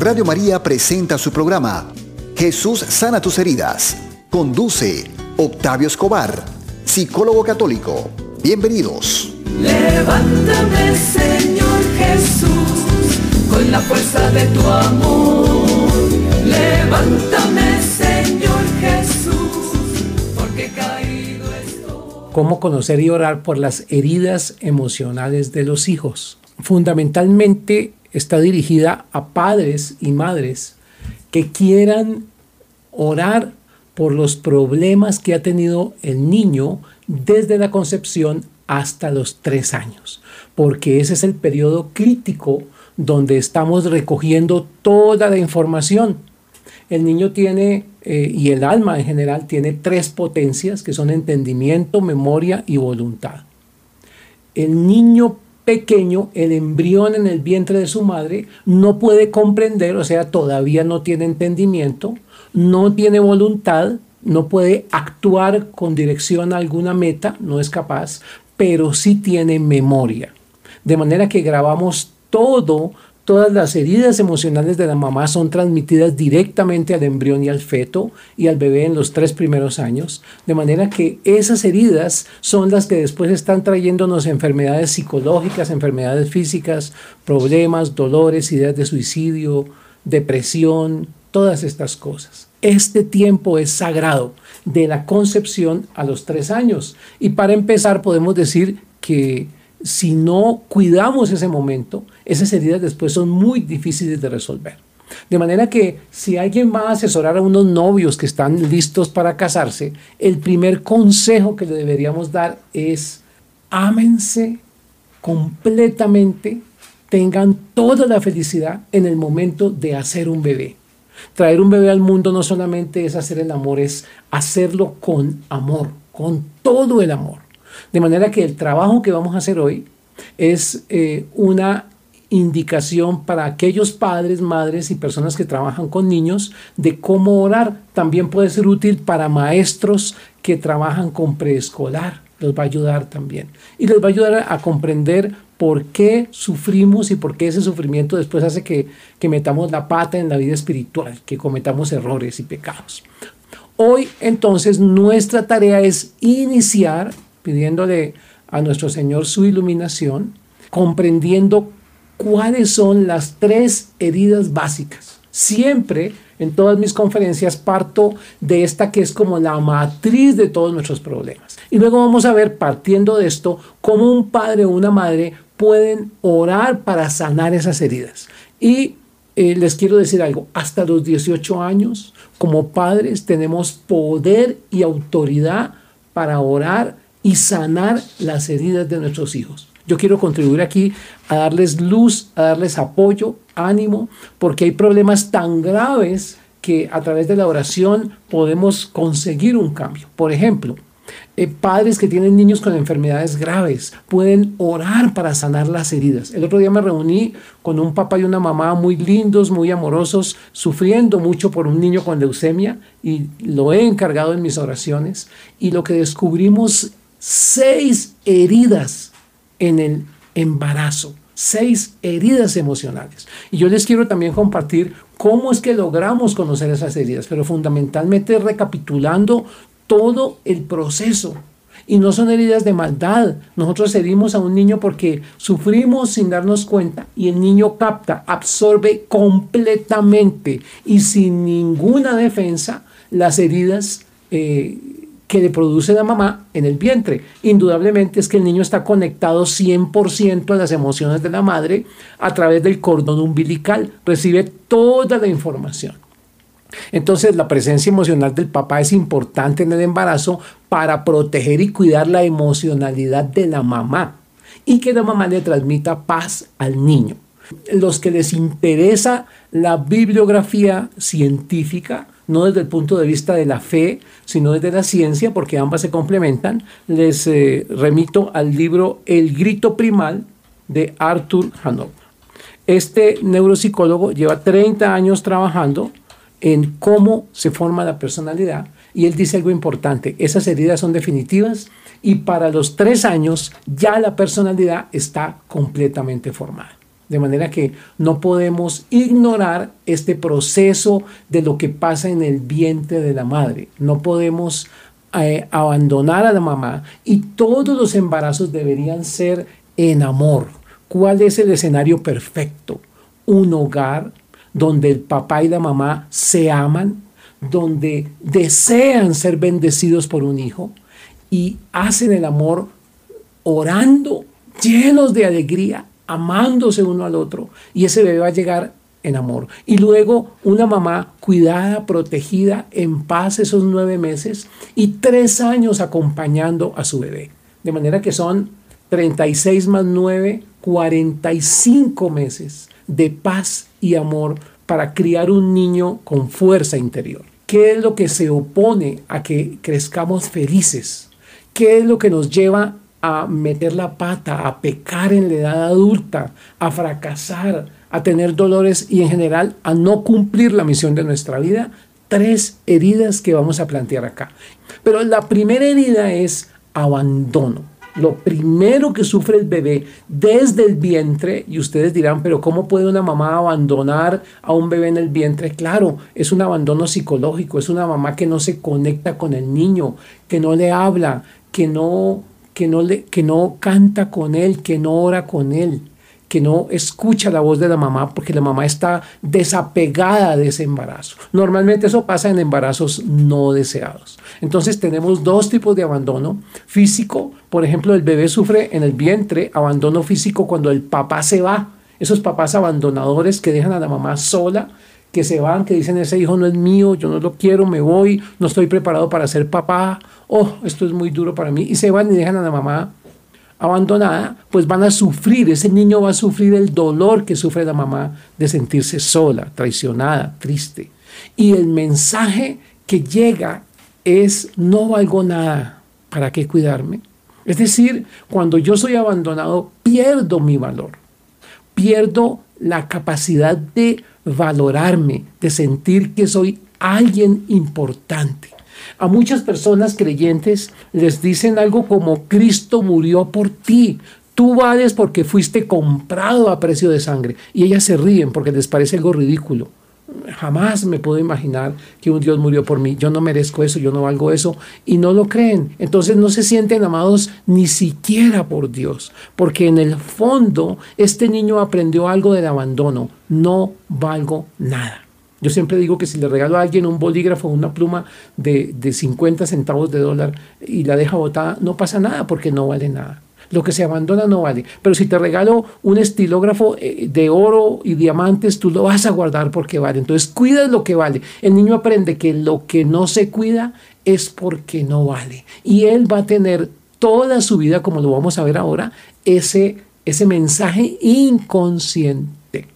Radio María presenta su programa Jesús sana tus heridas. Conduce Octavio Escobar, psicólogo católico. Bienvenidos. Levántame, Señor Jesús, con la fuerza de tu amor. Levántame, Señor Jesús, porque caído estoy. Cómo conocer y orar por las heridas emocionales de los hijos. Fundamentalmente está dirigida a padres y madres que quieran orar por los problemas que ha tenido el niño desde la concepción hasta los tres años, porque ese es el periodo crítico donde estamos recogiendo toda la información. El niño tiene, eh, y el alma en general, tiene tres potencias que son entendimiento, memoria y voluntad. El niño pequeño, el embrión en el vientre de su madre, no puede comprender, o sea, todavía no tiene entendimiento, no tiene voluntad, no puede actuar con dirección a alguna meta, no es capaz, pero sí tiene memoria. De manera que grabamos todo Todas las heridas emocionales de la mamá son transmitidas directamente al embrión y al feto y al bebé en los tres primeros años, de manera que esas heridas son las que después están trayéndonos enfermedades psicológicas, enfermedades físicas, problemas, dolores, ideas de suicidio, depresión, todas estas cosas. Este tiempo es sagrado, de la concepción a los tres años. Y para empezar podemos decir que si no cuidamos ese momento, esas heridas después son muy difíciles de resolver. De manera que si alguien va a asesorar a unos novios que están listos para casarse, el primer consejo que le deberíamos dar es ámense completamente, tengan toda la felicidad en el momento de hacer un bebé. Traer un bebé al mundo no solamente es hacer el amor, es hacerlo con amor, con todo el amor. De manera que el trabajo que vamos a hacer hoy es eh, una indicación para aquellos padres, madres y personas que trabajan con niños de cómo orar. También puede ser útil para maestros que trabajan con preescolar. Los va a ayudar también. Y les va a ayudar a comprender por qué sufrimos y por qué ese sufrimiento después hace que, que metamos la pata en la vida espiritual, que cometamos errores y pecados. Hoy entonces nuestra tarea es iniciar pidiéndole a nuestro Señor su iluminación, comprendiendo cuáles son las tres heridas básicas. Siempre en todas mis conferencias parto de esta que es como la matriz de todos nuestros problemas. Y luego vamos a ver, partiendo de esto, cómo un padre o una madre pueden orar para sanar esas heridas. Y eh, les quiero decir algo, hasta los 18 años, como padres, tenemos poder y autoridad para orar y sanar las heridas de nuestros hijos. Yo quiero contribuir aquí a darles luz, a darles apoyo, ánimo, porque hay problemas tan graves que a través de la oración podemos conseguir un cambio. Por ejemplo, eh, padres que tienen niños con enfermedades graves pueden orar para sanar las heridas. El otro día me reuní con un papá y una mamá muy lindos, muy amorosos, sufriendo mucho por un niño con leucemia y lo he encargado en mis oraciones. Y lo que descubrimos seis heridas en el embarazo, seis heridas emocionales. Y yo les quiero también compartir cómo es que logramos conocer esas heridas, pero fundamentalmente recapitulando todo el proceso. Y no son heridas de maldad. Nosotros herimos a un niño porque sufrimos sin darnos cuenta y el niño capta, absorbe completamente y sin ninguna defensa las heridas eh, que le produce la mamá en el vientre. Indudablemente es que el niño está conectado 100% a las emociones de la madre a través del cordón umbilical, recibe toda la información. Entonces la presencia emocional del papá es importante en el embarazo para proteger y cuidar la emocionalidad de la mamá y que la mamá le transmita paz al niño. Los que les interesa la bibliografía científica, no desde el punto de vista de la fe, sino desde la ciencia, porque ambas se complementan, les eh, remito al libro El grito primal de Arthur Hanover. Este neuropsicólogo lleva 30 años trabajando en cómo se forma la personalidad y él dice algo importante, esas heridas son definitivas y para los tres años ya la personalidad está completamente formada. De manera que no podemos ignorar este proceso de lo que pasa en el vientre de la madre. No podemos eh, abandonar a la mamá y todos los embarazos deberían ser en amor. ¿Cuál es el escenario perfecto? Un hogar donde el papá y la mamá se aman, donde desean ser bendecidos por un hijo y hacen el amor orando, llenos de alegría, amándose uno al otro. Y ese bebé va a llegar en amor. Y luego una mamá cuidada, protegida, en paz esos nueve meses y tres años acompañando a su bebé. De manera que son 36 más 9, 45 meses de paz y amor para criar un niño con fuerza interior. ¿Qué es lo que se opone a que crezcamos felices? ¿Qué es lo que nos lleva a meter la pata, a pecar en la edad adulta, a fracasar, a tener dolores y en general a no cumplir la misión de nuestra vida? Tres heridas que vamos a plantear acá. Pero la primera herida es abandono lo primero que sufre el bebé desde el vientre, y ustedes dirán, pero ¿cómo puede una mamá abandonar a un bebé en el vientre? Claro, es un abandono psicológico, es una mamá que no se conecta con el niño, que no le habla, que no, que no, le, que no canta con él, que no ora con él que no escucha la voz de la mamá porque la mamá está desapegada de ese embarazo. Normalmente eso pasa en embarazos no deseados. Entonces tenemos dos tipos de abandono. Físico, por ejemplo, el bebé sufre en el vientre abandono físico cuando el papá se va. Esos papás abandonadores que dejan a la mamá sola, que se van, que dicen ese hijo no es mío, yo no lo quiero, me voy, no estoy preparado para ser papá, oh, esto es muy duro para mí, y se van y dejan a la mamá abandonada, pues van a sufrir, ese niño va a sufrir el dolor que sufre la mamá de sentirse sola, traicionada, triste. Y el mensaje que llega es, no valgo nada, ¿para qué cuidarme? Es decir, cuando yo soy abandonado, pierdo mi valor, pierdo la capacidad de valorarme, de sentir que soy alguien importante. A muchas personas creyentes les dicen algo como Cristo murió por ti. Tú vales porque fuiste comprado a precio de sangre. Y ellas se ríen porque les parece algo ridículo. Jamás me puedo imaginar que un Dios murió por mí. Yo no merezco eso, yo no valgo eso. Y no lo creen. Entonces no se sienten amados ni siquiera por Dios. Porque en el fondo este niño aprendió algo del abandono. No valgo nada. Yo siempre digo que si le regalo a alguien un bolígrafo o una pluma de, de 50 centavos de dólar y la deja botada, no pasa nada porque no vale nada. Lo que se abandona no vale. Pero si te regalo un estilógrafo eh, de oro y diamantes, tú lo vas a guardar porque vale. Entonces cuidas lo que vale. El niño aprende que lo que no se cuida es porque no vale. Y él va a tener toda su vida, como lo vamos a ver ahora, ese, ese mensaje inconsciente.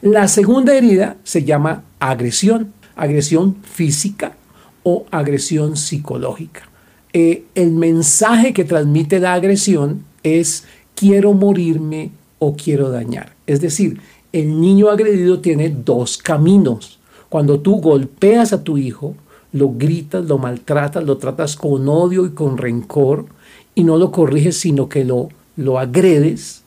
La segunda herida se llama agresión, agresión física o agresión psicológica. Eh, el mensaje que transmite la agresión es quiero morirme o quiero dañar. Es decir, el niño agredido tiene dos caminos. Cuando tú golpeas a tu hijo, lo gritas, lo maltratas, lo tratas con odio y con rencor y no lo corriges, sino que lo, lo agredes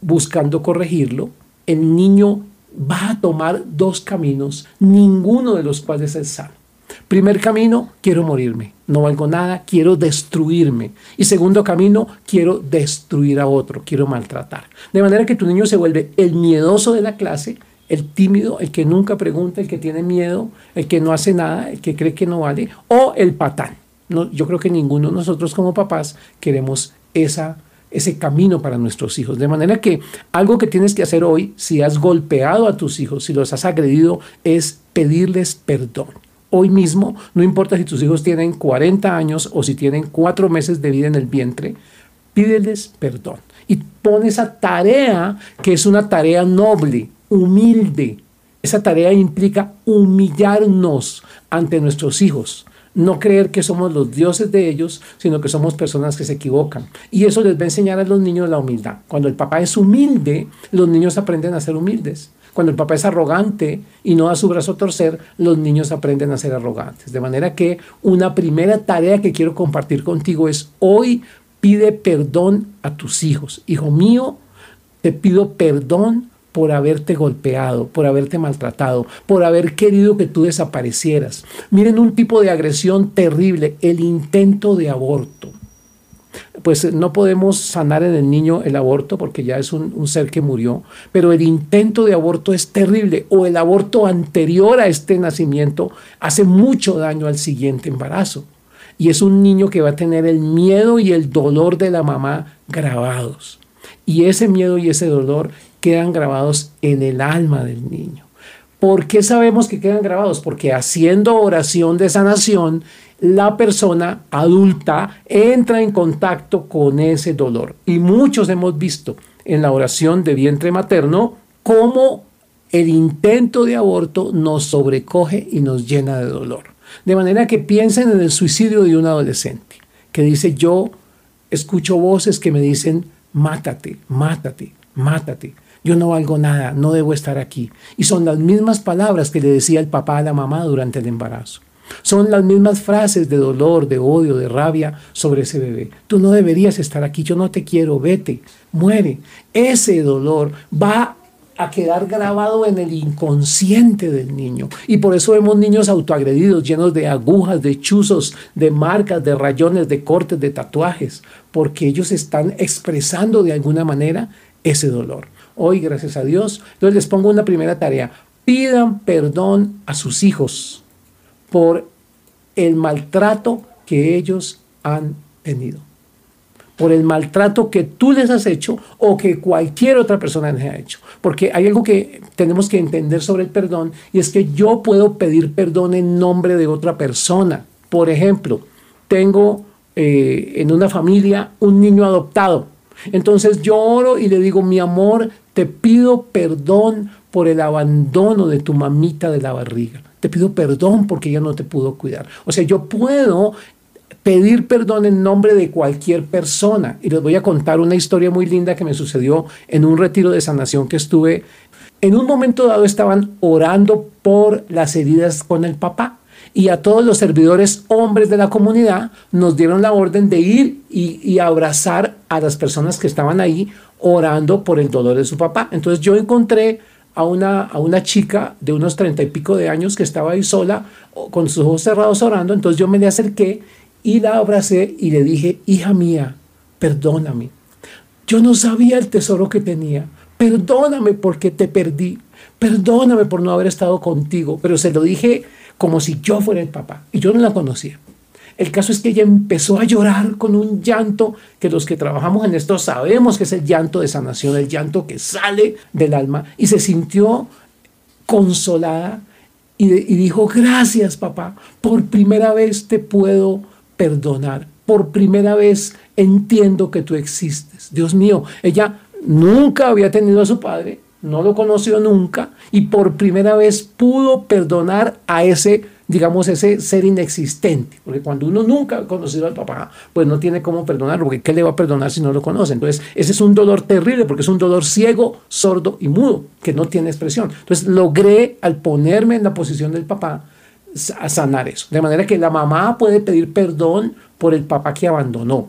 buscando corregirlo, el niño va a tomar dos caminos, ninguno de los cuales es sano. Primer camino, quiero morirme, no valgo nada, quiero destruirme. Y segundo camino, quiero destruir a otro, quiero maltratar. De manera que tu niño se vuelve el miedoso de la clase, el tímido, el que nunca pregunta, el que tiene miedo, el que no hace nada, el que cree que no vale, o el patán. No, yo creo que ninguno de nosotros como papás queremos esa ese camino para nuestros hijos. De manera que algo que tienes que hacer hoy, si has golpeado a tus hijos, si los has agredido, es pedirles perdón. Hoy mismo, no importa si tus hijos tienen 40 años o si tienen cuatro meses de vida en el vientre, pídeles perdón. Y pon esa tarea que es una tarea noble, humilde. Esa tarea implica humillarnos ante nuestros hijos no creer que somos los dioses de ellos, sino que somos personas que se equivocan. Y eso les va a enseñar a los niños la humildad. Cuando el papá es humilde, los niños aprenden a ser humildes. Cuando el papá es arrogante y no da su brazo a torcer, los niños aprenden a ser arrogantes. De manera que una primera tarea que quiero compartir contigo es hoy pide perdón a tus hijos. Hijo mío, te pido perdón por haberte golpeado, por haberte maltratado, por haber querido que tú desaparecieras. Miren un tipo de agresión terrible, el intento de aborto. Pues no podemos sanar en el niño el aborto porque ya es un, un, ser que murió, pero el intento de aborto es terrible o el aborto anterior a este nacimiento hace mucho daño al siguiente embarazo. Y es un niño que va a tener el miedo y el dolor de la mamá grabados. Y ese miedo y ese dolor quedan grabados en el alma del niño. ¿Por qué sabemos que quedan grabados? Porque haciendo oración de sanación, la persona adulta entra en contacto con ese dolor. Y muchos hemos visto en la oración de vientre materno cómo el intento de aborto nos sobrecoge y nos llena de dolor. De manera que piensen en el suicidio de un adolescente que dice yo escucho voces que me dicen mátate, mátate, mátate. Yo no valgo nada, no debo estar aquí. Y son las mismas palabras que le decía el papá a la mamá durante el embarazo. Son las mismas frases de dolor, de odio, de rabia sobre ese bebé. Tú no deberías estar aquí, yo no te quiero, vete, muere. Ese dolor va a quedar grabado en el inconsciente del niño. Y por eso vemos niños autoagredidos, llenos de agujas, de chuzos, de marcas, de rayones, de cortes, de tatuajes, porque ellos están expresando de alguna manera ese dolor. Hoy, gracias a Dios, entonces les pongo una primera tarea. Pidan perdón a sus hijos por el maltrato que ellos han tenido por el maltrato que tú les has hecho o que cualquier otra persona les ha hecho. Porque hay algo que tenemos que entender sobre el perdón y es que yo puedo pedir perdón en nombre de otra persona. Por ejemplo, tengo eh, en una familia un niño adoptado. Entonces yo oro y le digo, mi amor, te pido perdón por el abandono de tu mamita de la barriga. Te pido perdón porque ella no te pudo cuidar. O sea, yo puedo pedir perdón en nombre de cualquier persona. Y les voy a contar una historia muy linda que me sucedió en un retiro de sanación que estuve. En un momento dado estaban orando por las heridas con el papá y a todos los servidores hombres de la comunidad nos dieron la orden de ir y, abrazar a las personas que estaban ahí orando por el dolor de su papá. Entonces yo encontré a una, a una chica de unos treinta y pico de años que estaba ahí sola con sus ojos cerrados orando. Entonces yo me le acerqué y la abracé y le dije, hija mía, perdóname. Yo no sabía el tesoro que tenía. Perdóname porque te perdí. Perdóname por no haber estado contigo. Pero se lo dije como si yo fuera el papá. Y yo no la conocía. El caso es que ella empezó a llorar con un llanto que los que trabajamos en esto sabemos que es el llanto de sanación, el llanto que sale del alma. Y se sintió consolada y, y dijo, gracias papá, por primera vez te puedo perdonar. Por primera vez entiendo que tú existes. Dios mío, ella nunca había tenido a su padre, no lo conoció nunca y por primera vez pudo perdonar a ese, digamos, ese ser inexistente. Porque cuando uno nunca ha conocido al papá, pues no tiene cómo perdonar, porque ¿qué le va a perdonar si no lo conoce? Entonces, ese es un dolor terrible porque es un dolor ciego, sordo y mudo, que no tiene expresión. Entonces, logré al ponerme en la posición del papá, a sanar eso. De manera que la mamá puede pedir perdón por el papá que abandonó.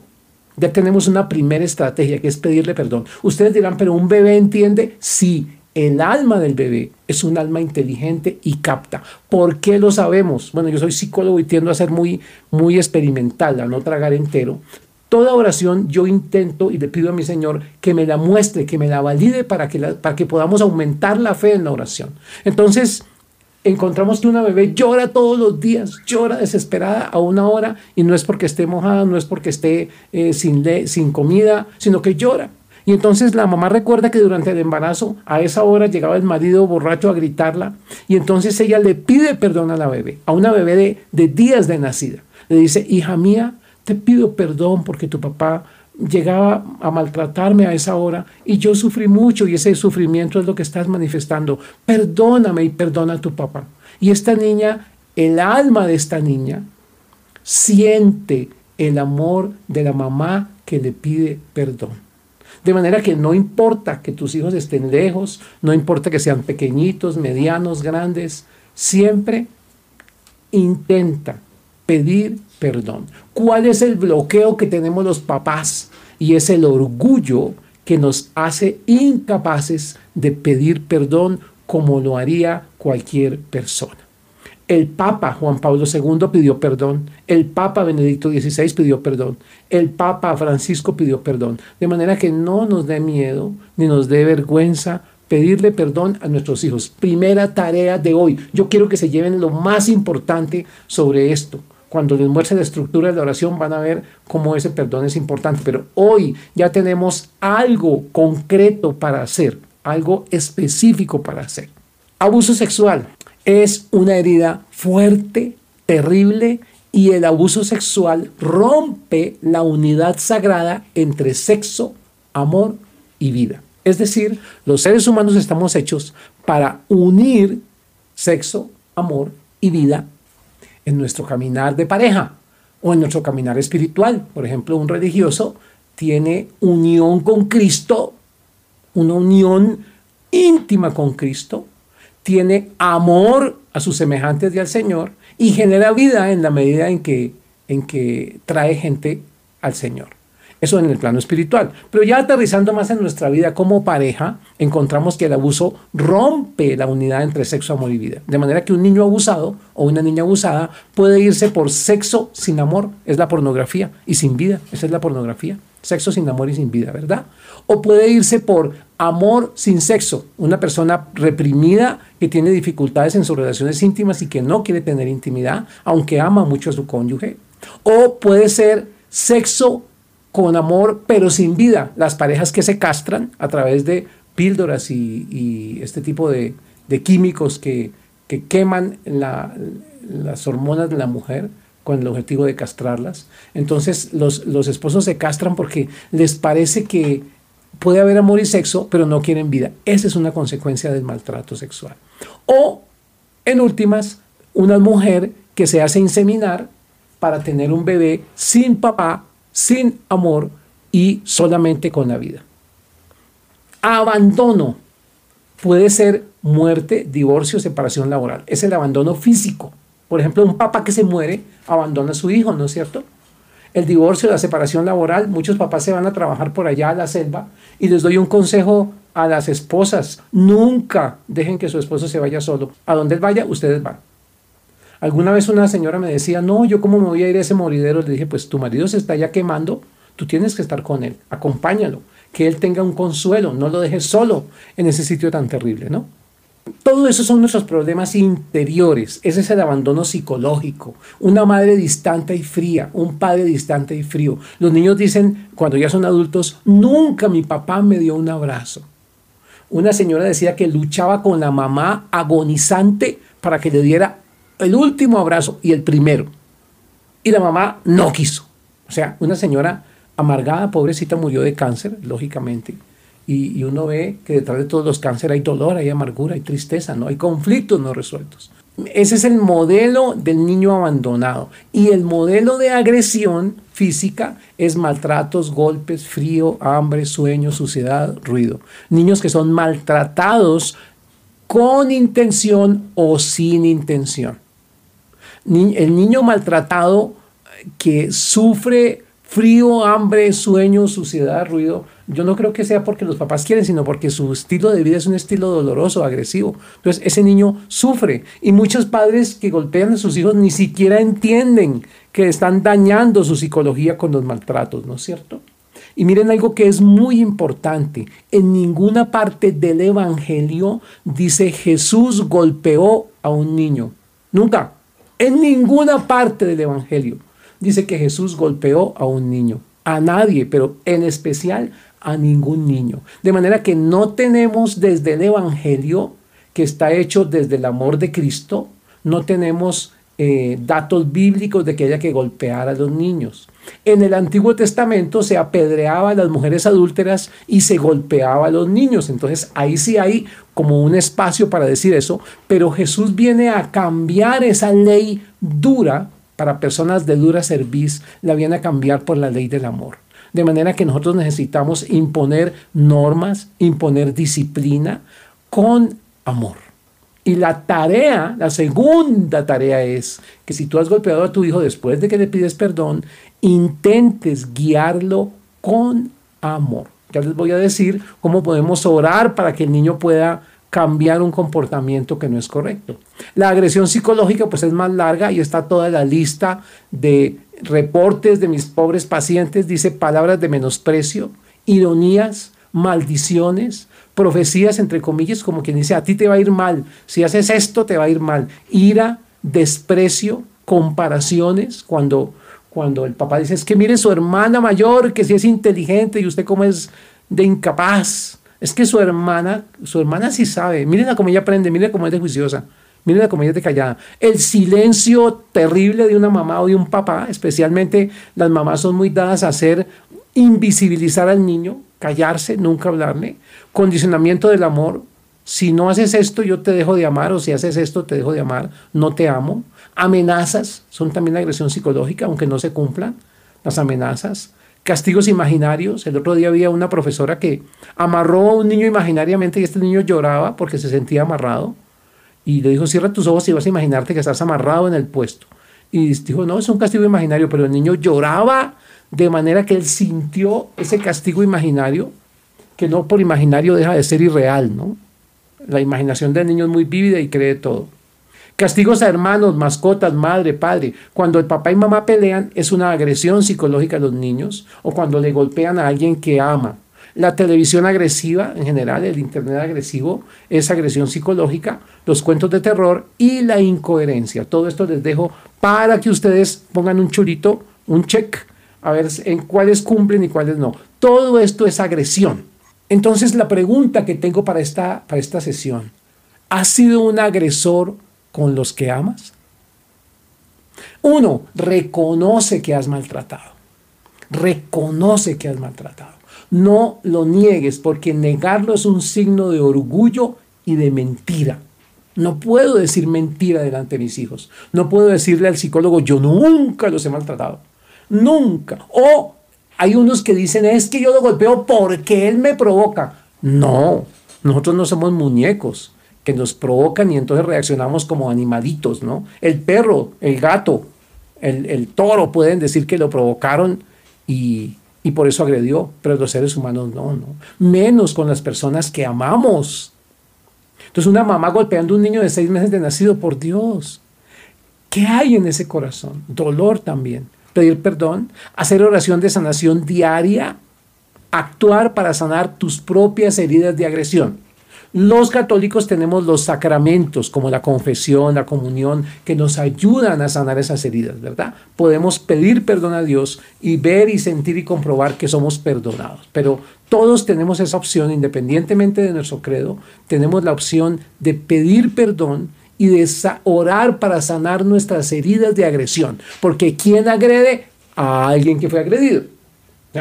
Ya tenemos una primera estrategia que es pedirle perdón. Ustedes dirán, pero un bebé entiende? Sí, el alma del bebé es un alma inteligente y capta. ¿Por qué lo sabemos? Bueno, yo soy psicólogo y tiendo a ser muy, muy experimental, a no tragar entero. Toda oración yo intento y le pido a mi Señor que me la muestre, que me la valide para que, para que podamos aumentar la fe en la oración. Entonces, encontramos que una bebé llora todos los días, llora desesperada a una hora y no es porque esté mojada, no es porque esté eh, sin, sin comida, sino que llora. Y entonces la mamá recuerda que durante el embarazo a esa hora llegaba el marido borracho a gritarla y entonces ella le pide perdón a la bebé, a una bebé de, de días de nacida. Le dice, hija mía, te pido perdón porque tu papá llegaba a maltratarme a esa hora y yo sufrí mucho y ese sufrimiento es lo que estás manifestando. Perdóname y perdona a tu papá. Y esta niña, el alma de esta niña, siente el amor de la mamá que le pide perdón. De manera que no importa que tus hijos estén lejos, no importa que sean pequeñitos, medianos, grandes, siempre intenta pedir perdón. ¿Cuál es el bloqueo que tenemos los papás? Y es el orgullo que nos hace incapaces de pedir perdón como lo haría cualquier persona. El Papa Juan Pablo II pidió perdón, el Papa Benedicto XVI pidió perdón, el Papa Francisco pidió perdón, de manera que no nos dé miedo ni nos dé vergüenza pedirle perdón a nuestros hijos. Primera tarea de hoy. Yo quiero que se lleven lo más importante sobre esto. Cuando les muestre la estructura de la oración van a ver cómo ese perdón es importante. Pero hoy ya tenemos algo concreto para hacer, algo específico para hacer. Abuso sexual es una herida fuerte, terrible, y el abuso sexual rompe la unidad sagrada entre sexo, amor y vida. Es decir, los seres humanos estamos hechos para unir sexo, amor y vida en nuestro caminar de pareja o en nuestro caminar espiritual. Por ejemplo, un religioso tiene unión con Cristo, una unión íntima con Cristo, tiene amor a sus semejantes y al Señor y genera vida en la medida en que, en que trae gente al Señor. Eso en el plano espiritual. Pero ya aterrizando más en nuestra vida como pareja, encontramos que el abuso rompe la unidad entre sexo, amor y vida. De manera que un niño abusado o una niña abusada puede irse por sexo sin amor, es la pornografía, y sin vida, esa es la pornografía. Sexo sin amor y sin vida, ¿verdad? O puede irse por amor sin sexo, una persona reprimida que tiene dificultades en sus relaciones íntimas y que no quiere tener intimidad, aunque ama mucho a su cónyuge. O puede ser sexo con amor pero sin vida, las parejas que se castran a través de píldoras y, este tipo de, químicos que, queman las hormonas de la mujer con el objetivo de castrarlas. Entonces los, los esposos se castran porque les parece que puede haber amor y sexo, pero no quieren vida. Esa es una consecuencia del maltrato sexual. O, en últimas, una mujer que se hace inseminar para tener un bebé sin papá sin amor y solamente con la vida. Abandono puede ser muerte, divorcio, separación laboral. Es el abandono físico. Por ejemplo, un papá que se muere abandona a su hijo, ¿no es cierto? El divorcio, la separación laboral, muchos papás se van a trabajar por allá a la selva y les doy un consejo a las esposas, nunca dejen que su esposo se vaya solo. A donde él vaya, ustedes van. Alguna vez una señora me decía, no, yo cómo me voy a ir a ese moridero. Le dije, pues tu marido se está ya quemando, tú tienes que estar con él, acompáñalo, que él tenga un consuelo, no lo dejes solo en ese sitio tan terrible, ¿no? Todo eso son nuestros problemas interiores. Ese es el abandono psicológico. Una madre distante y fría, un padre distante y frío. Los niños dicen, cuando ya son adultos, nunca mi papá me dio un abrazo. Una señora decía que luchaba con la mamá agonizante para que le diera el último abrazo y el primero. Y la mamá no quiso. O sea, una señora amargada, pobrecita, murió de cáncer, lógicamente. Y, uno ve que detrás de todos los cánceres hay dolor, hay amargura, hay tristeza, ¿no? Hay conflictos no resueltos. Ese es el modelo del niño abandonado. Y el modelo de agresión física es maltratos, golpes, frío, hambre, sueño, suciedad, ruido. Niños que son maltratados con intención o sin intención el niño maltratado que sufre frío, hambre, sueño, suciedad, ruido, yo no creo que sea porque los papás quieren, sino porque su estilo de vida es un estilo doloroso, agresivo. Entonces ese niño sufre y muchos padres que golpean a sus hijos ni siquiera entienden que están dañando su psicología con los maltratos, ¿no es cierto? Y miren algo que es muy importante. En ninguna parte del Evangelio dice Jesús golpeó a un niño. Nunca. En ninguna parte del Evangelio dice que Jesús golpeó a un niño, a nadie, pero en especial a ningún niño. De manera que no tenemos desde el Evangelio, que está hecho desde el amor de Cristo, no tenemos eh, datos bíblicos de que haya que golpear a los niños. En el Antiguo Testamento se apedreaba a las mujeres adúlteras y se golpeaba a los niños. Entonces ahí sí hay como un espacio para decir eso, pero Jesús viene a cambiar esa ley dura para personas de dura cerviz, la viene a cambiar por la ley del amor. De manera que nosotros necesitamos imponer normas, imponer disciplina con amor. Y la tarea, la segunda tarea es que si tú has golpeado a tu hijo después de que le pides perdón, intentes guiarlo con amor. Ya les voy a decir cómo podemos orar para que el niño pueda cambiar un comportamiento que no es correcto. La agresión psicológica pues es más larga y está toda la lista de reportes de mis pobres pacientes, dice palabras de menosprecio, ironías, maldiciones, profecías entre comillas, como quien dice, a ti te va a ir mal, si haces esto te va a ir mal, ira, desprecio, comparaciones, cuando, cuando el papá dice, es que mire su hermana mayor, que si es inteligente y usted como es de incapaz, es que su hermana, su hermana sí sabe, miren cómo ella aprende, miren cómo es de juiciosa. Miren cómo ella es de callada. El silencio terrible de una mamá o de un papá, especialmente las mamás son muy dadas a hacer invisibilizar al niño, callarse, nunca hablarle, condicionamiento del amor, si no haces esto yo te dejo de amar o si haces esto te dejo de amar, no te amo, amenazas, son también agresión psicológica, aunque no se cumplan las amenazas, castigos imaginarios, el otro día había una profesora que amarró a un niño imaginariamente y este niño lloraba porque se sentía amarrado. Y le dijo, cierra tus ojos y vas a imaginarte que estás amarrado en el puesto. Y dijo, no, es un castigo imaginario, pero el niño lloraba de manera que él sintió ese castigo imaginario, que no por imaginario deja de ser irreal, ¿no? La imaginación del niño es muy vívida y cree todo. Castigos a hermanos, mascotas, madre, padre. Cuando el papá y mamá pelean es una agresión psicológica a los niños o cuando le golpean a alguien que ama. La televisión agresiva, en general, el Internet agresivo, es agresión psicológica, los cuentos de terror y la incoherencia. Todo esto les dejo para que ustedes pongan un chulito, un check a ver en cuáles cumplen y cuáles no. Todo esto es agresión. Entonces la pregunta que tengo para esta, para esta sesión, ¿has sido un agresor con los que amas? Uno, reconoce que has maltratado. Reconoce que has maltratado. No lo niegues porque negarlo es un signo de orgullo y de mentira. No puedo decir mentira delante de mis hijos. No puedo decirle al psicólogo, yo nunca los he maltratado. Nunca. O hay unos que dicen, es que yo lo golpeo porque él me provoca. No, nosotros no somos muñecos que nos provocan y entonces reaccionamos como animalitos, ¿no? El perro, el gato, el, toro pueden decir que lo provocaron y, y por eso agredió, pero los seres humanos no, no. Menos con las personas que amamos. Entonces una mamá golpeando a un niño de seis meses de nacido, por Dios, ¿qué hay en ese corazón? Dolor también pedir perdón, hacer oración de sanación diaria, actuar para sanar tus propias heridas de agresión. Los católicos tenemos los sacramentos como la confesión, la comunión, que nos ayudan a sanar esas heridas, ¿verdad? Podemos pedir perdón a Dios y ver y sentir y comprobar que somos perdonados. Pero todos tenemos esa opción, independientemente de nuestro credo, tenemos la opción de pedir perdón y de orar para sanar nuestras heridas de agresión. Porque ¿quién agrede? A alguien que fue agredido.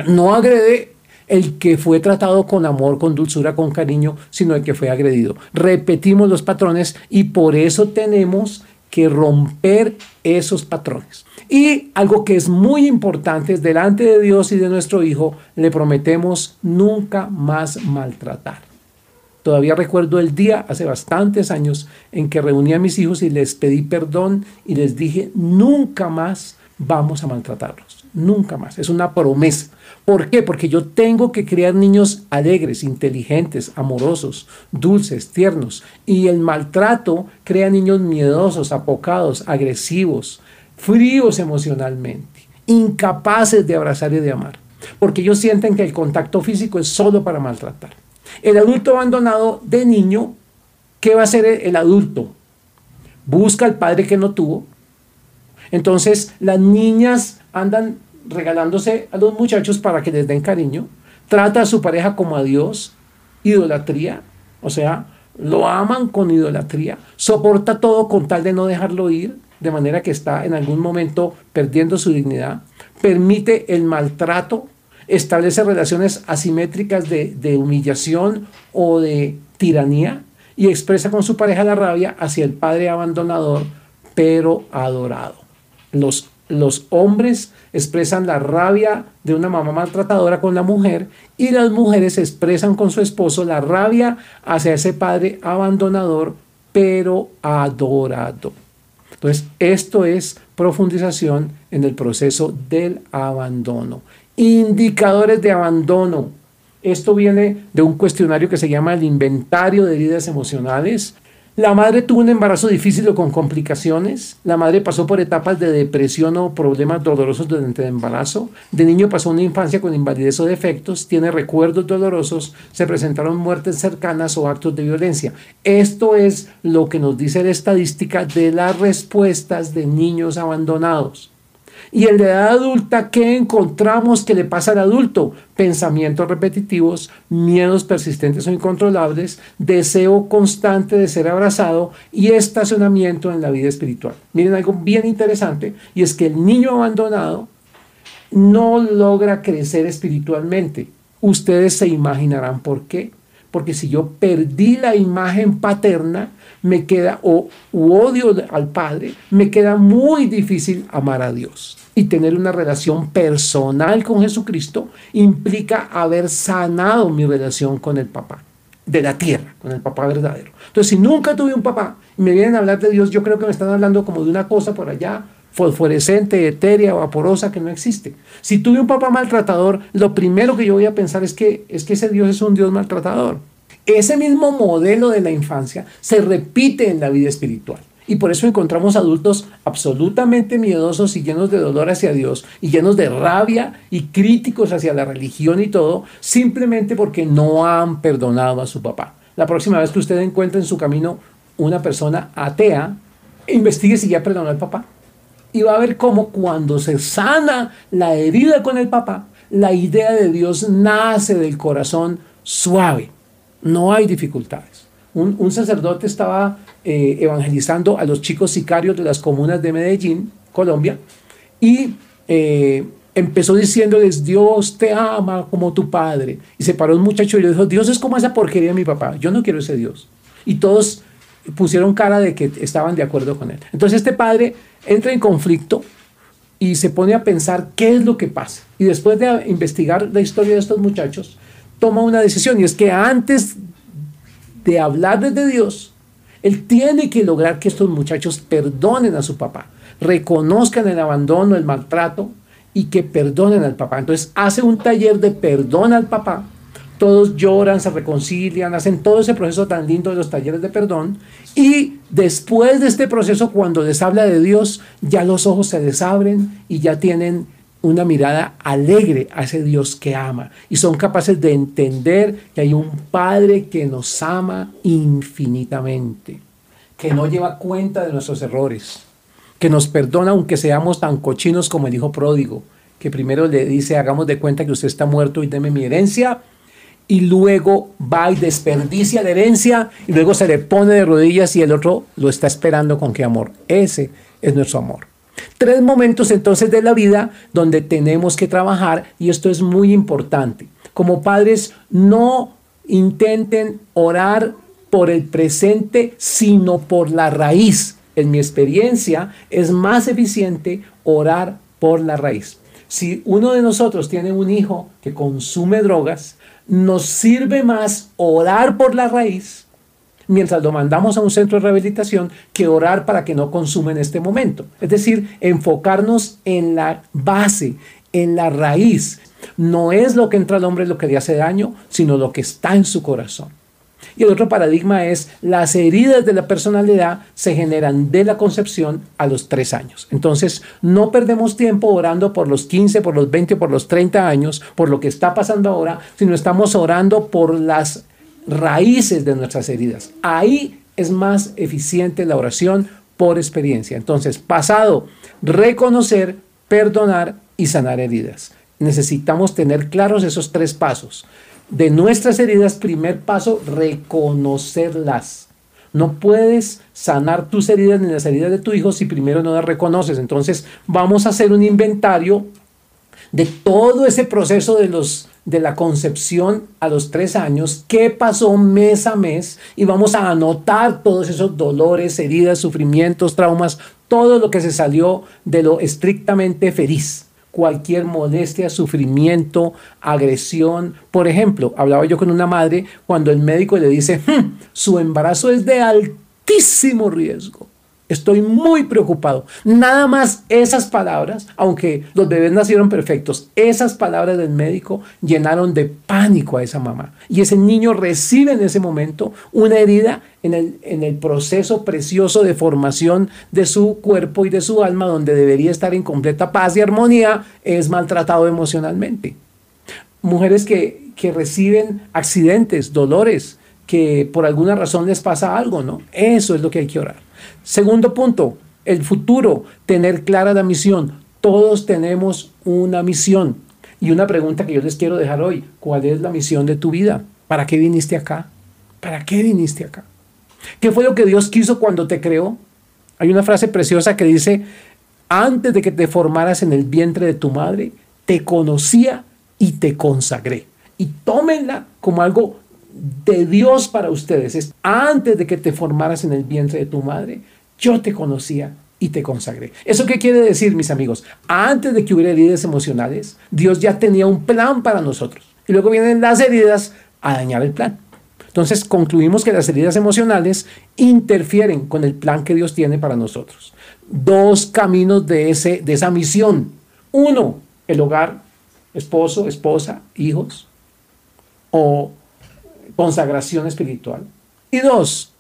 No agrede el que fue tratado con amor, con dulzura, con cariño, sino el que fue agredido. Repetimos los patrones y por eso tenemos que romper esos patrones. Y algo que es muy importante delante de Dios y de nuestro Hijo, le prometemos nunca más maltratar. Todavía recuerdo el día, hace bastantes años, en que reuní a mis hijos y les pedí perdón y les dije, nunca más vamos a maltratarlos. Nunca más. Es una promesa. ¿Por qué? Porque yo tengo que criar niños alegres, inteligentes, amorosos, dulces, tiernos. Y el maltrato crea niños miedosos, apocados, agresivos, fríos emocionalmente, incapaces de abrazar y de amar. Porque ellos sienten que el contacto físico es solo para maltratar. El adulto abandonado de niño, ¿qué va a hacer el adulto? Busca al padre que no tuvo. Entonces las niñas andan regalándose a los muchachos para que les den cariño. Trata a su pareja como a Dios. Idolatría. O sea, lo aman con idolatría. Soporta todo con tal de no dejarlo ir. De manera que está en algún momento perdiendo su dignidad. Permite el maltrato establece relaciones asimétricas de, humillación o de tiranía y expresa con su pareja la rabia hacia el padre abandonador, pero adorado. Los, los hombres expresan la rabia de una mamá maltratadora con la mujer y las mujeres expresan con su esposo la rabia hacia ese padre abandonador, pero adorado. Entonces, esto es profundización en el proceso del abandono indicadores de abandono. Esto viene de un cuestionario que se llama el inventario de heridas emocionales. La madre tuvo un embarazo difícil o con complicaciones. La madre pasó por etapas de depresión o problemas dolorosos durante el embarazo. De niño pasó una infancia con invalidez o defectos. Tiene recuerdos dolorosos. Se presentaron muertes cercanas o actos de violencia. Esto es lo que nos dice la estadística de las respuestas de niños abandonados. Y en la edad adulta, ¿qué encontramos que le pasa al adulto? Pensamientos repetitivos, miedos persistentes o incontrolables, deseo constante de ser abrazado y estacionamiento en la vida espiritual. Miren algo bien interesante y es que el niño abandonado no logra crecer espiritualmente. Ustedes se imaginarán por qué. Porque si yo perdí la imagen paterna, me queda, o odio al Padre, me queda muy difícil amar a Dios. Y tener una relación personal con Jesucristo implica haber sanado mi relación con el papá de la tierra, con el papá verdadero. Entonces, si nunca tuve un papá y me vienen a hablar de Dios, yo creo que me están hablando como de una cosa por allá, fosforescente, etérea, vaporosa, que no existe. Si tuve un papá maltratador, lo primero que yo voy a pensar es que, es que ese Dios es un Dios maltratador. Ese mismo modelo de la infancia se repite en la vida espiritual. Y por eso encontramos adultos absolutamente miedosos y llenos de dolor hacia Dios y llenos de rabia y críticos hacia la religión y todo, simplemente porque no han perdonado a su papá. La próxima vez que usted encuentre en su camino una persona atea, investigue si ya perdonó al papá. Y va a ver cómo cuando se sana la herida con el papá, la idea de Dios nace del corazón suave no hay dificultades. Un, sacerdote estaba eh, evangelizando a los chicos sicarios de las comunas de Medellín, Colombia, y eh, empezó diciéndoles, Dios te ama como tu padre. Y se paró un muchacho y le dijo, Dios es como esa porquería de mi papá, yo no quiero ese Dios. Y todos pusieron cara de que estaban de acuerdo con él. Entonces este padre entra en conflicto y se pone a pensar qué es lo que pasa. Y después de investigar la historia de estos muchachos, toma una decisión y es que antes de hablarles de Dios, él tiene que lograr que estos muchachos perdonen a su papá, reconozcan el abandono, el maltrato y que perdonen al papá. Entonces hace un taller de perdón al papá. Todos lloran, se reconcilian, hacen todo ese proceso tan lindo de los talleres de perdón. Y después de este proceso, cuando les habla de Dios, ya los ojos se les abren y ya tienen una mirada alegre a ese Dios que ama y son capaces de entender que hay un Padre que nos ama infinitamente, que no lleva cuenta de nuestros errores, que nos perdona aunque seamos tan cochinos como el hijo pródigo, que primero le dice hagamos de cuenta que usted está muerto y deme mi herencia y luego va y desperdicia la herencia y luego se le pone de rodillas y el otro lo está esperando con qué amor. Ese es nuestro amor. Tres momentos entonces de la vida donde tenemos que trabajar y esto es muy importante. Como padres, no intenten orar por el presente, sino por la raíz. En mi experiencia, es más eficiente orar por la raíz. Si uno de nosotros tiene un hijo que consume drogas, nos sirve más orar por la raíz mientras lo mandamos a un centro de rehabilitación que orar para que no consuma en este momento. Es decir, enfocarnos en la base, en la raíz. No es lo que entra al hombre lo que le hace daño, sino lo que está en su corazón. Y el otro paradigma es las heridas de la personalidad se generan de la concepción a los tres años. Entonces, no perdemos tiempo orando por los 15, por los 20, por los 30 años, por lo que está pasando ahora, sino estamos orando por las raíces de nuestras heridas. Ahí es más eficiente la oración por experiencia. Entonces, pasado, reconocer, perdonar y sanar heridas. Necesitamos tener claros esos tres pasos. De nuestras heridas, primer paso, reconocerlas. No puedes sanar tus heridas ni las heridas de tu hijo si primero no las reconoces. Entonces, vamos a hacer un inventario de todo ese proceso de los de la concepción a los tres años, qué pasó mes a mes y vamos a anotar todos esos dolores, heridas, sufrimientos, traumas, todo lo que se salió de lo estrictamente feliz. Cualquier molestia, sufrimiento, agresión. Por ejemplo, hablaba yo con una madre cuando el médico le dice, hmm, su embarazo es de altísimo riesgo. Estoy muy preocupado. Nada más esas palabras, aunque los bebés nacieron perfectos, esas palabras del médico llenaron de pánico a esa mamá. Y ese niño recibe en ese momento una herida en el, en el proceso precioso de formación de su cuerpo y de su alma, donde debería estar en completa paz y armonía, es maltratado emocionalmente. Mujeres que, que reciben accidentes, dolores, que por alguna razón les pasa algo, ¿no? Eso es lo que hay que orar. Segundo punto, el futuro, tener clara la misión. Todos tenemos una misión. Y una pregunta que yo les quiero dejar hoy, ¿cuál es la misión de tu vida? ¿Para qué viniste acá? ¿Para qué viniste acá? ¿Qué fue lo que Dios quiso cuando te creó? Hay una frase preciosa que dice, antes de que te formaras en el vientre de tu madre, te conocía y te consagré. Y tómenla como algo de Dios para ustedes es antes de que te formaras en el vientre de tu madre, yo te conocía y te consagré. ¿Eso qué quiere decir, mis amigos? Antes de que hubiera heridas emocionales, Dios ya tenía un plan para nosotros. Y luego vienen las heridas a dañar el plan. Entonces concluimos que las heridas emocionales interfieren con el plan que Dios tiene para nosotros. Dos caminos de, ese, de esa misión. Uno, el hogar, esposo, esposa, hijos. O consagración espiritual. Y dos,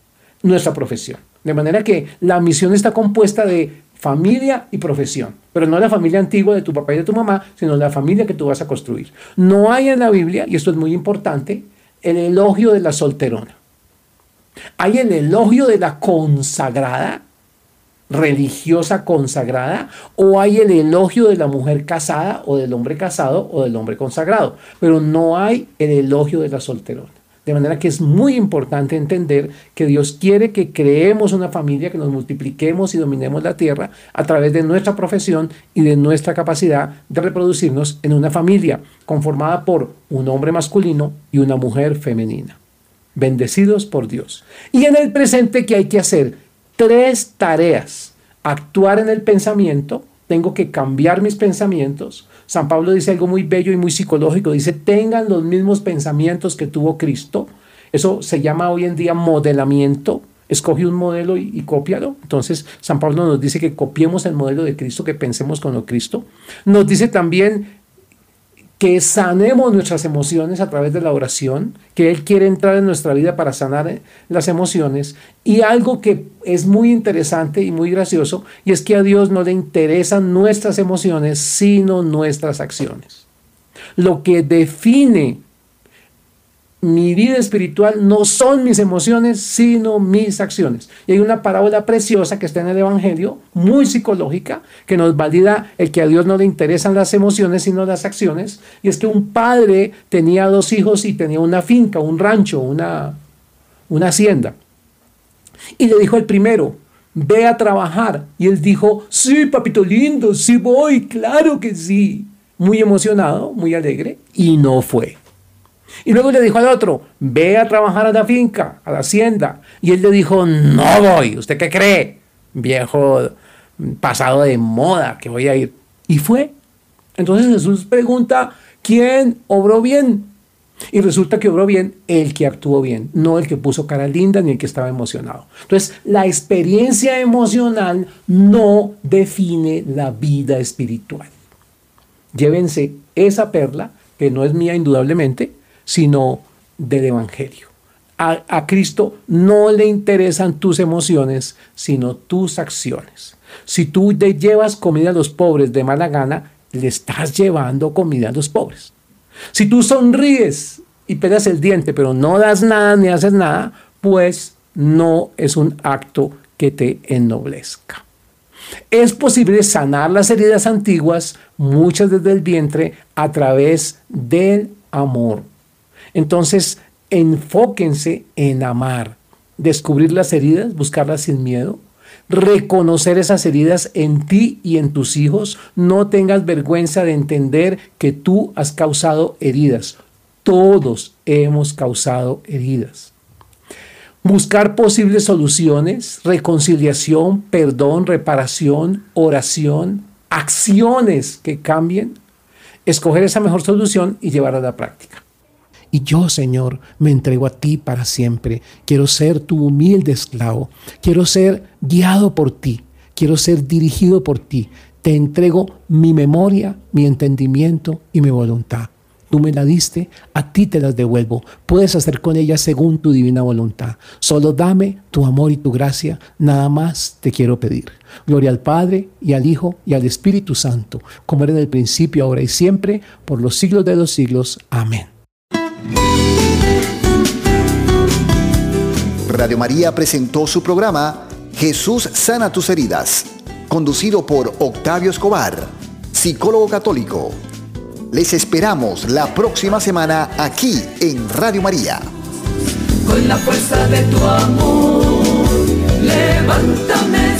nuestra profesión. De manera que la misión está compuesta de familia y profesión, pero no la familia antigua de tu papá y de tu mamá, sino la familia que tú vas a construir. No hay en la Biblia, y esto es muy importante, el elogio de la solterona. Hay el elogio de la consagrada, religiosa consagrada, o hay el elogio de la mujer casada, o del hombre casado, o del hombre consagrado, pero no hay el elogio de la solterona. De manera que es muy importante entender que Dios quiere que creemos una familia, que nos multipliquemos y dominemos la tierra a través de nuestra profesión y de nuestra capacidad de reproducirnos en una familia conformada por un hombre masculino y una mujer femenina. Bendecidos por Dios. Y en el presente, ¿qué hay que hacer? Tres tareas. Actuar en el pensamiento, tengo que cambiar mis pensamientos, San Pablo dice algo muy bello y muy psicológico. Dice, tengan los mismos pensamientos que tuvo Cristo. Eso se llama hoy en día modelamiento. Escoge un modelo y, y cópialo. Entonces, San Pablo nos dice que copiemos el modelo de Cristo, que pensemos con lo Cristo. Nos dice también que sanemos nuestras emociones a través de la oración, que Él quiere entrar en nuestra vida para sanar eh, las emociones. Y algo que es muy interesante y muy gracioso, y es que a Dios no le interesan nuestras emociones, sino nuestras acciones. Lo que define mi vida espiritual no son mis emociones, sino mis acciones. Y hay una parábola preciosa que está en el Evangelio, muy psicológica, que nos valida el que a Dios no le interesan las emociones, sino las acciones. Y es que un padre tenía dos hijos y tenía una finca, un rancho, una, una hacienda. Y le dijo al primero, ve a trabajar. Y él dijo, sí, papito lindo, sí voy, claro que sí. Muy emocionado, muy alegre, y no fue. Y luego le dijo al otro, ve a trabajar a la finca, a la hacienda. Y él le dijo, no voy. ¿Usted qué cree? Viejo pasado de moda que voy a ir. Y fue. Entonces Jesús pregunta, ¿quién obró bien? Y resulta que obró bien el que actuó bien, no el que puso cara linda ni el que estaba emocionado. Entonces, la experiencia emocional no define la vida espiritual. Llévense esa perla, que no es mía indudablemente, sino del Evangelio. A, Cristo no le interesan tus emociones, sino tus acciones. Si tú le llevas comida a los pobres de mala gana, le estás llevando comida a los pobres. Si tú sonríes y pegas el diente, pero no das nada ni haces nada, pues no es un acto que te ennoblezca. Es posible sanar las heridas antiguas, muchas desde el vientre, a través del amor entonces, enfóquense en amar, descubrir las heridas, buscarlas sin miedo, reconocer esas heridas en ti y en tus hijos. No tengas vergüenza de entender que tú has causado heridas. Todos hemos causado heridas. Buscar posibles soluciones, reconciliación, perdón, reparación, oración, acciones que cambien. Escoger esa mejor solución y llevarla a la práctica. Y yo, Señor, me entrego a ti para siempre. Quiero ser tu humilde esclavo. Quiero ser guiado por ti. Quiero ser dirigido por ti. Te entrego mi memoria, mi entendimiento y mi voluntad. Tú me la diste, a ti te las devuelvo. Puedes hacer con ella según tu divina voluntad. Solo dame tu amor y tu gracia, nada más te quiero pedir. Gloria al Padre y al Hijo y al Espíritu Santo, como era en el principio, ahora y siempre, por los siglos de los siglos. Amén. Radio María presentó su programa Jesús sana tus heridas, conducido por Octavio Escobar, psicólogo católico les esperamos la próxima semana aquí en Radio María. Con la fuerza de tu amor, levántame.